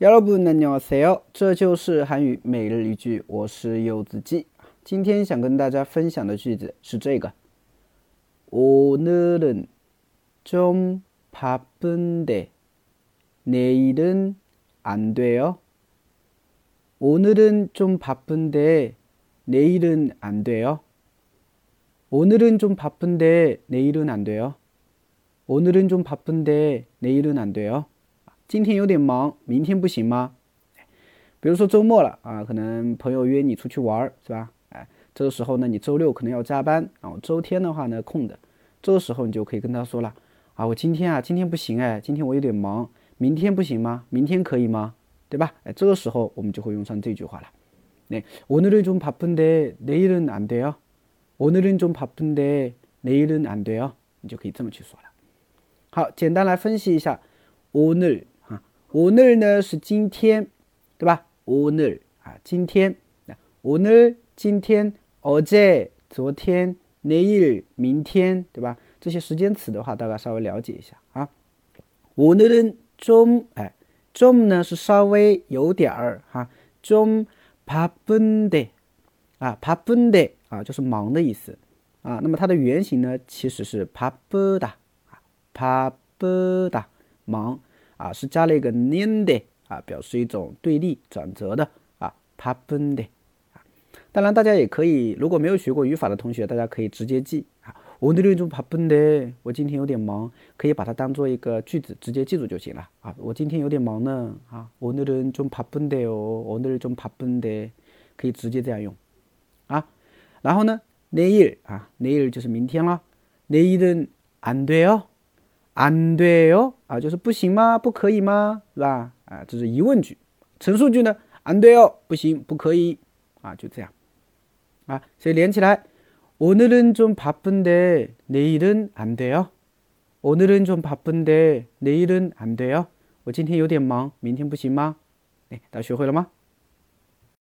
여러분 안녕하세요. 这就是韩语每日一句我是柚子鸡今天想跟大家分享的句子是这个 오늘은 좀 바쁜데 내일은 안 돼요. 오늘은 좀 바쁜데 내일은 안 돼요. 오늘은 좀 바쁜데 내일은 안 돼요. 오늘은 좀 바쁜데 내일은 안 돼요. 今天有点忙，明天不行吗？比如说周末了啊，可能朋友约你出去玩，是吧？哎，这个时候呢，你周六可能要加班，然后周天的话呢空的，这个时候你就可以跟他说了啊，我今天啊，今天不行哎，今天我有点忙，明天不行吗？明天可以吗？对吧？哎，这个时候我们就会用上这句话了。那오늘은좀바쁜데내일은안돼 요。 오늘은좀바쁜데내일은안돼 요。 你就可以这么去说了。好，简单来分析一下오늘 오늘呢是今天，对吧？오늘啊，今天。오늘今天，어제昨天，내일明天，对吧？这些时间词的话，大家稍微了解一下啊。오늘은 좀， 哎，좀呢是稍微有点儿哈，좀바쁜 데， 啊，바쁜데啊，就是忙的意思啊。那么它的原型呢，其实是바쁘 다， 啊，바쁘 다， 忙。 啊，是加了一个 n de 啊，表示一种对立转折的啊 p a p e n de 啊。当然，大家也可以，如果没有学过语法的同学，大家可以直接记啊。我那种 p a p e n de，我今天有点忙，可以把它当做一个句子直接记住就行了啊。我今天有点忙呢啊，我那种좀 p a p e n de 哦，我那种 p a p e n de，可以直接这样用啊。然后呢，내일啊，내일就是明天了，내일은안돼 요。 安对哟啊，就是不行吗？不可以吗？是吧？啊，这是疑问句。陈述句呢？安对哟，不行，不可以啊，就这样啊。所以连起来，오늘은좀바쁜데내일은안돼 요。 오늘은좀바쁜데내일은안돼 요。 我今天有点忙，明天不行吗？哎，大家学会了吗？